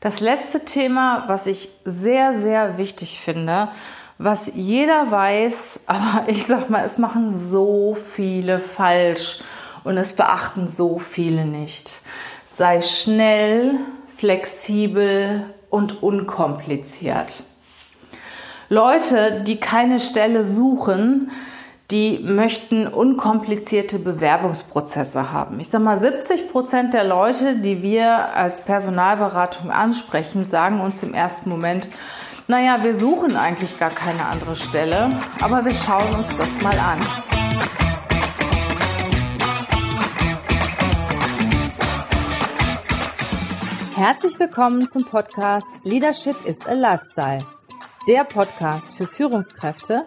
Das letzte Thema, was ich sehr, sehr wichtig finde, was jeder weiß, aber ich sag mal, es machen so viele falsch und es beachten so viele nicht. Sei schnell, flexibel und unkompliziert. Leute, die keine Stelle suchen, die möchten unkomplizierte Bewerbungsprozesse haben. Ich sage mal, 70 Prozent der Leute, die wir als Personalberatung ansprechen, sagen uns im ersten Moment, naja, wir suchen eigentlich gar keine andere Stelle, aber wir schauen uns das mal an. Herzlich willkommen zum Podcast Leadership is a Lifestyle. Der Podcast für Führungskräfte,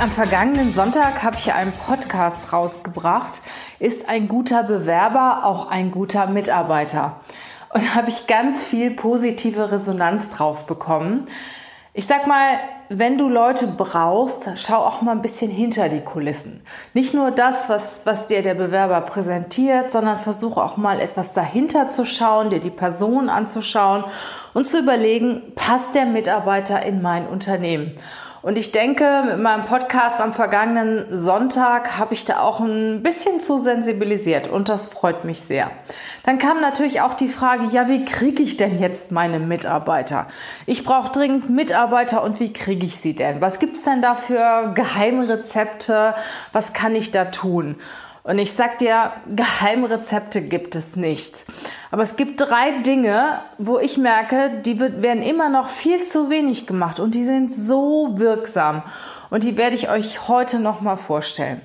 Am vergangenen Sonntag habe ich einen Podcast rausgebracht. Ist ein guter Bewerber auch ein guter Mitarbeiter? Und habe ich ganz viel positive Resonanz drauf bekommen. Ich sag mal, wenn du Leute brauchst, schau auch mal ein bisschen hinter die Kulissen. Nicht nur das, was, was dir der Bewerber präsentiert, sondern versuche auch mal etwas dahinter zu schauen, dir die Person anzuschauen und zu überlegen, passt der Mitarbeiter in mein Unternehmen? Und ich denke, mit meinem Podcast am vergangenen Sonntag habe ich da auch ein bisschen zu sensibilisiert und das freut mich sehr. Dann kam natürlich auch die Frage, ja, wie kriege ich denn jetzt meine Mitarbeiter? Ich brauche dringend Mitarbeiter und wie kriege ich sie denn? Was gibt's denn da für Geheimrezepte? Was kann ich da tun? Und ich sag dir, Geheimrezepte gibt es nicht. Aber es gibt drei Dinge, wo ich merke, die werden immer noch viel zu wenig gemacht und die sind so wirksam. Und die werde ich euch heute nochmal vorstellen.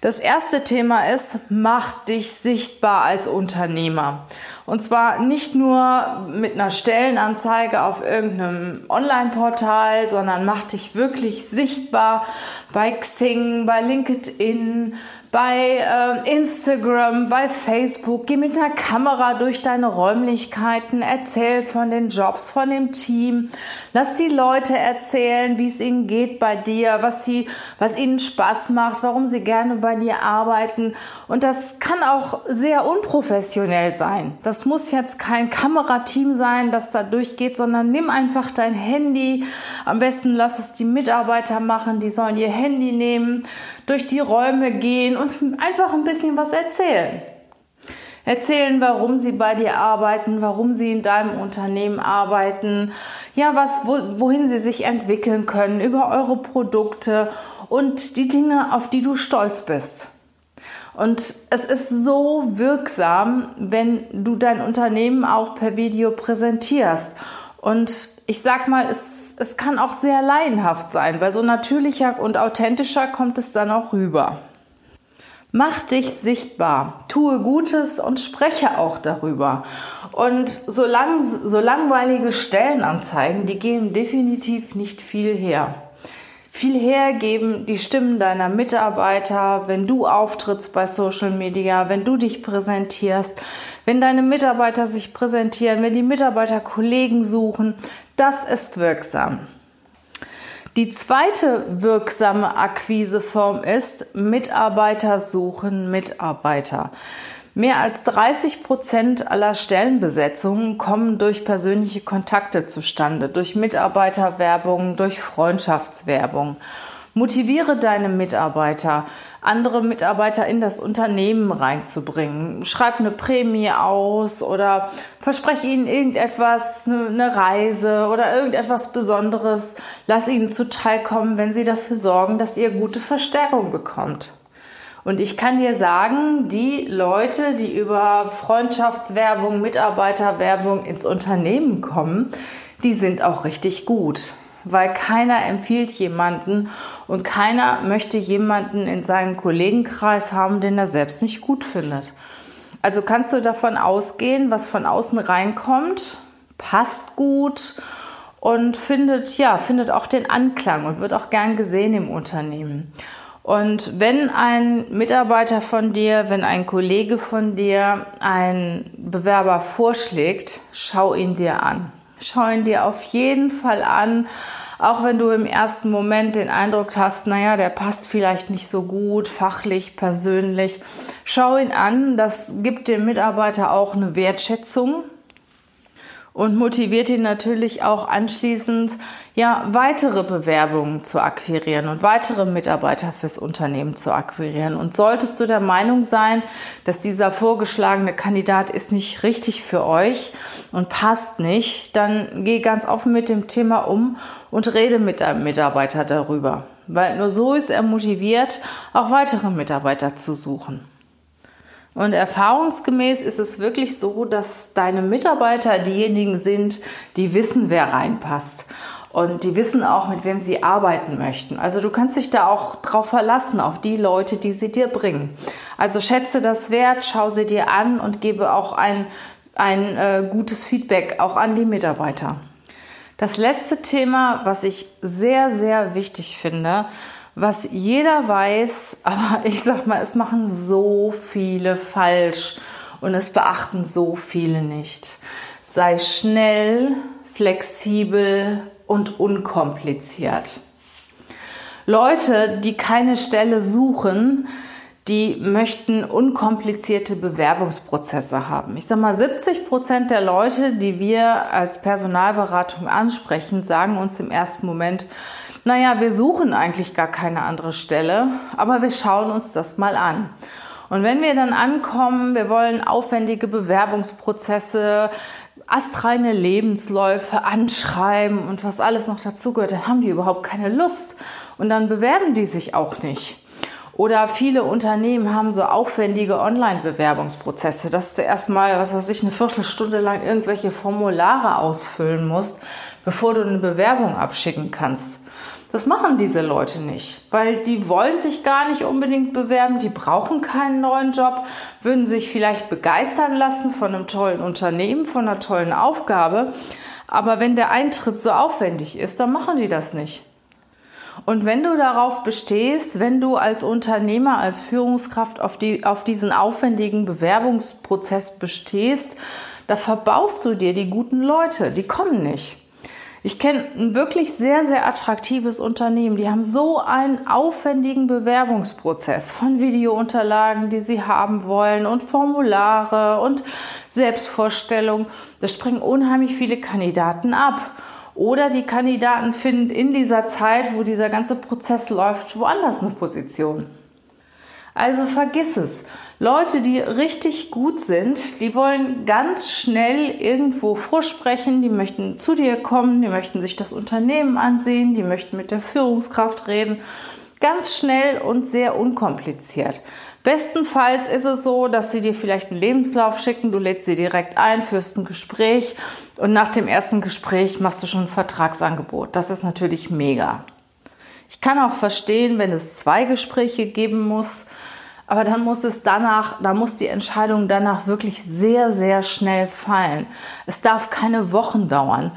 Das erste Thema ist, mach dich sichtbar als Unternehmer. Und zwar nicht nur mit einer Stellenanzeige auf irgendeinem Online-Portal, sondern mach dich wirklich sichtbar bei Xing, bei LinkedIn, bei äh, Instagram, bei Facebook. Geh mit einer Kamera durch deine Räumlichkeiten, erzähl von den Jobs, von dem Team. Lass die Leute erzählen, wie es ihnen geht bei dir, was sie, was ihnen Spaß macht, warum sie gerne bei dir arbeiten. Und das kann auch sehr unprofessionell sein. Das muss jetzt kein Kamerateam sein, das da durchgeht, sondern nimm einfach dein Handy. Am besten lass es die Mitarbeiter machen. Die sollen ihr Handy nehmen, durch die Räume gehen und einfach ein bisschen was erzählen. Erzählen, warum sie bei dir arbeiten, warum sie in deinem Unternehmen arbeiten, ja, was, wo, wohin sie sich entwickeln können, über eure Produkte und die Dinge, auf die du stolz bist. Und es ist so wirksam, wenn du dein Unternehmen auch per Video präsentierst. Und ich sag mal, es, es kann auch sehr laienhaft sein, weil so natürlicher und authentischer kommt es dann auch rüber. Mach dich sichtbar, tue Gutes und spreche auch darüber. Und so, lang, so langweilige Stellenanzeigen, die geben definitiv nicht viel her. Viel hergeben die Stimmen deiner Mitarbeiter, wenn du auftrittst bei Social Media, wenn du dich präsentierst, wenn deine Mitarbeiter sich präsentieren, wenn die Mitarbeiter Kollegen suchen, das ist wirksam. Die zweite wirksame Akquiseform ist Mitarbeiter suchen Mitarbeiter. Mehr als 30 Prozent aller Stellenbesetzungen kommen durch persönliche Kontakte zustande, durch Mitarbeiterwerbung, durch Freundschaftswerbung. Motiviere deine Mitarbeiter, andere Mitarbeiter in das Unternehmen reinzubringen. Schreib eine Prämie aus oder verspreche ihnen irgendetwas, eine Reise oder irgendetwas Besonderes. Lass ihnen zuteilkommen, wenn sie dafür sorgen, dass ihr gute Verstärkung bekommt. Und ich kann dir sagen, die Leute, die über Freundschaftswerbung, Mitarbeiterwerbung ins Unternehmen kommen, die sind auch richtig gut weil keiner empfiehlt jemanden und keiner möchte jemanden in seinem Kollegenkreis haben, den er selbst nicht gut findet. Also kannst du davon ausgehen, was von außen reinkommt, passt gut und findet, ja, findet auch den Anklang und wird auch gern gesehen im Unternehmen. Und wenn ein Mitarbeiter von dir, wenn ein Kollege von dir einen Bewerber vorschlägt, schau ihn dir an. Schau ihn dir auf jeden Fall an, auch wenn du im ersten Moment den Eindruck hast, naja, der passt vielleicht nicht so gut, fachlich, persönlich. Schau ihn an, das gibt dem Mitarbeiter auch eine Wertschätzung und motiviert ihn natürlich auch anschließend, ja, weitere Bewerbungen zu akquirieren und weitere Mitarbeiter fürs Unternehmen zu akquirieren. Und solltest du der Meinung sein, dass dieser vorgeschlagene Kandidat ist nicht richtig für euch und passt nicht, dann geh ganz offen mit dem Thema um und rede mit deinem Mitarbeiter darüber. Weil nur so ist er motiviert, auch weitere Mitarbeiter zu suchen. Und erfahrungsgemäß ist es wirklich so, dass deine Mitarbeiter diejenigen sind, die wissen, wer reinpasst. Und die wissen auch, mit wem sie arbeiten möchten. Also du kannst dich da auch drauf verlassen, auf die Leute, die sie dir bringen. Also schätze das wert, schau sie dir an und gebe auch ein, ein äh, gutes Feedback auch an die Mitarbeiter. Das letzte Thema, was ich sehr, sehr wichtig finde, was jeder weiß, aber ich sag mal, es machen so viele falsch und es beachten so viele nicht. Sei schnell, flexibel und unkompliziert. Leute, die keine Stelle suchen, die möchten unkomplizierte Bewerbungsprozesse haben. Ich sage mal, 70 Prozent der Leute, die wir als Personalberatung ansprechen, sagen uns im ersten Moment, naja, wir suchen eigentlich gar keine andere Stelle, aber wir schauen uns das mal an. Und wenn wir dann ankommen, wir wollen aufwendige Bewerbungsprozesse, astreine Lebensläufe anschreiben und was alles noch dazugehört, dann haben die überhaupt keine Lust und dann bewerben die sich auch nicht. Oder viele Unternehmen haben so aufwendige Online-Bewerbungsprozesse, dass du erstmal, was weiß ich, eine Viertelstunde lang irgendwelche Formulare ausfüllen musst, bevor du eine Bewerbung abschicken kannst. Das machen diese Leute nicht, weil die wollen sich gar nicht unbedingt bewerben, die brauchen keinen neuen Job, würden sich vielleicht begeistern lassen von einem tollen Unternehmen, von einer tollen Aufgabe, aber wenn der Eintritt so aufwendig ist, dann machen die das nicht. Und wenn du darauf bestehst, wenn du als Unternehmer, als Führungskraft auf, die, auf diesen aufwendigen Bewerbungsprozess bestehst, da verbaust du dir die guten Leute, die kommen nicht. Ich kenne ein wirklich sehr, sehr attraktives Unternehmen. Die haben so einen aufwendigen Bewerbungsprozess von Videounterlagen, die sie haben wollen und Formulare und Selbstvorstellung. Da springen unheimlich viele Kandidaten ab. Oder die Kandidaten finden in dieser Zeit, wo dieser ganze Prozess läuft, woanders eine Position. Also vergiss es. Leute, die richtig gut sind, die wollen ganz schnell irgendwo vorsprechen, die möchten zu dir kommen, die möchten sich das Unternehmen ansehen, die möchten mit der Führungskraft reden. Ganz schnell und sehr unkompliziert. Bestenfalls ist es so, dass sie dir vielleicht einen Lebenslauf schicken, du lädst sie direkt ein, führst ein Gespräch und nach dem ersten Gespräch machst du schon ein Vertragsangebot. Das ist natürlich mega. Ich kann auch verstehen, wenn es zwei Gespräche geben muss, aber dann muss es danach, da muss die Entscheidung danach wirklich sehr, sehr schnell fallen. Es darf keine Wochen dauern.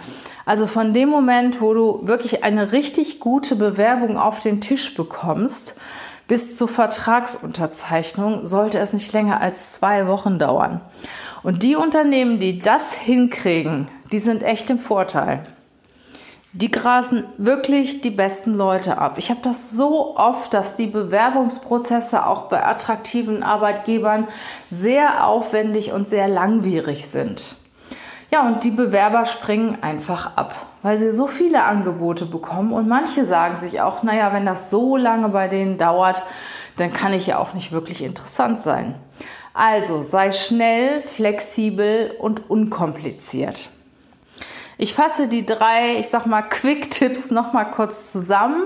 Also von dem Moment, wo du wirklich eine richtig gute Bewerbung auf den Tisch bekommst, bis zur Vertragsunterzeichnung sollte es nicht länger als zwei Wochen dauern. Und die Unternehmen, die das hinkriegen, die sind echt im Vorteil die grasen wirklich die besten Leute ab. Ich habe das so oft, dass die Bewerbungsprozesse auch bei attraktiven Arbeitgebern sehr aufwendig und sehr langwierig sind. Ja, und die Bewerber springen einfach ab, weil sie so viele Angebote bekommen und manche sagen sich auch, naja, wenn das so lange bei denen dauert, dann kann ich ja auch nicht wirklich interessant sein. Also sei schnell, flexibel und unkompliziert. Ich fasse die drei, ich sag mal, Quick-Tipps nochmal kurz zusammen.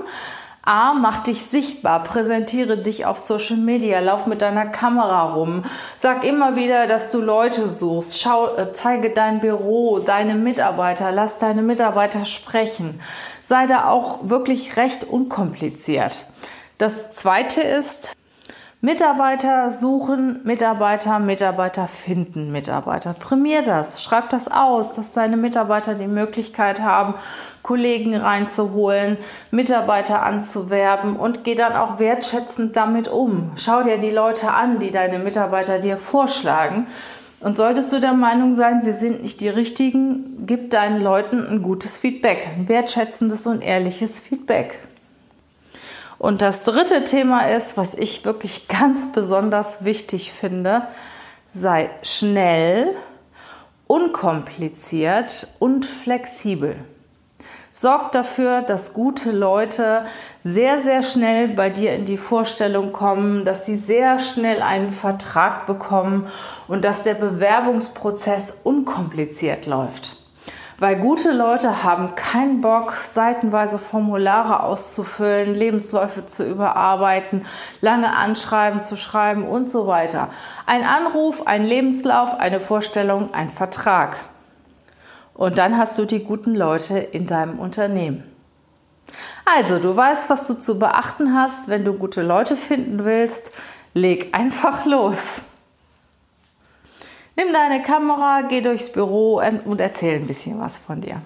A, mach dich sichtbar, präsentiere dich auf Social Media, lauf mit deiner Kamera rum, sag immer wieder, dass du Leute suchst, schau, äh, zeige dein Büro, deine Mitarbeiter, lass deine Mitarbeiter sprechen. Sei da auch wirklich recht unkompliziert. Das zweite ist, Mitarbeiter suchen, Mitarbeiter, Mitarbeiter finden, Mitarbeiter. Prämier das, schreib das aus, dass deine Mitarbeiter die Möglichkeit haben, Kollegen reinzuholen, Mitarbeiter anzuwerben und geh dann auch wertschätzend damit um. Schau dir die Leute an, die deine Mitarbeiter dir vorschlagen. Und solltest du der Meinung sein, sie sind nicht die richtigen, gib deinen Leuten ein gutes Feedback, ein wertschätzendes und ehrliches Feedback. Und das dritte Thema ist, was ich wirklich ganz besonders wichtig finde, sei schnell, unkompliziert und flexibel. Sorg dafür, dass gute Leute sehr, sehr schnell bei dir in die Vorstellung kommen, dass sie sehr schnell einen Vertrag bekommen und dass der Bewerbungsprozess unkompliziert läuft. Weil gute Leute haben keinen Bock, seitenweise Formulare auszufüllen, Lebensläufe zu überarbeiten, lange Anschreiben zu schreiben und so weiter. Ein Anruf, ein Lebenslauf, eine Vorstellung, ein Vertrag. Und dann hast du die guten Leute in deinem Unternehmen. Also, du weißt, was du zu beachten hast, wenn du gute Leute finden willst. Leg einfach los. Nimm deine Kamera, geh durchs Büro und erzähl ein bisschen was von dir.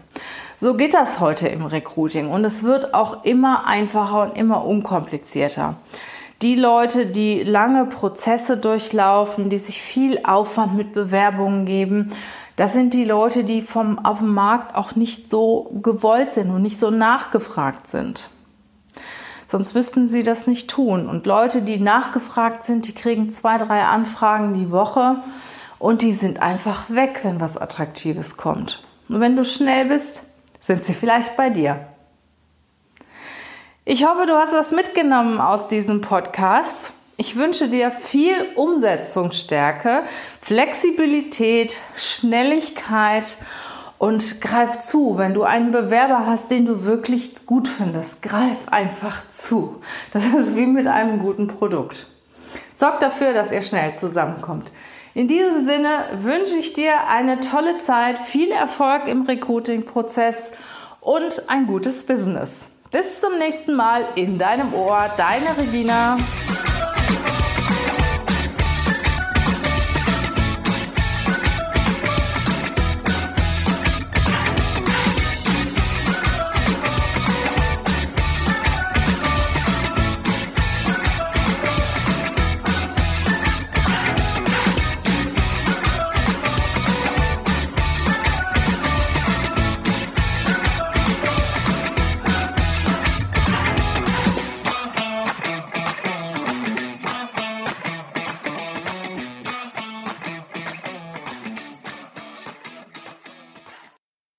So geht das heute im Recruiting und es wird auch immer einfacher und immer unkomplizierter. Die Leute, die lange Prozesse durchlaufen, die sich viel Aufwand mit Bewerbungen geben, das sind die Leute, die vom, auf dem Markt auch nicht so gewollt sind und nicht so nachgefragt sind. Sonst müssten sie das nicht tun. Und Leute, die nachgefragt sind, die kriegen zwei, drei Anfragen die Woche und die sind einfach weg, wenn was Attraktives kommt. Und wenn du schnell bist, sind sie vielleicht bei dir. Ich hoffe, du hast was mitgenommen aus diesem Podcast. Ich wünsche dir viel Umsetzungsstärke, Flexibilität, Schnelligkeit und greif zu, wenn du einen Bewerber hast, den du wirklich gut findest. Greif einfach zu. Das ist wie mit einem guten Produkt. Sorg dafür, dass ihr schnell zusammenkommt. In diesem Sinne wünsche ich dir eine tolle Zeit, viel Erfolg im Recruiting-Prozess und ein gutes Business. Bis zum nächsten Mal in deinem Ohr, deine Regina.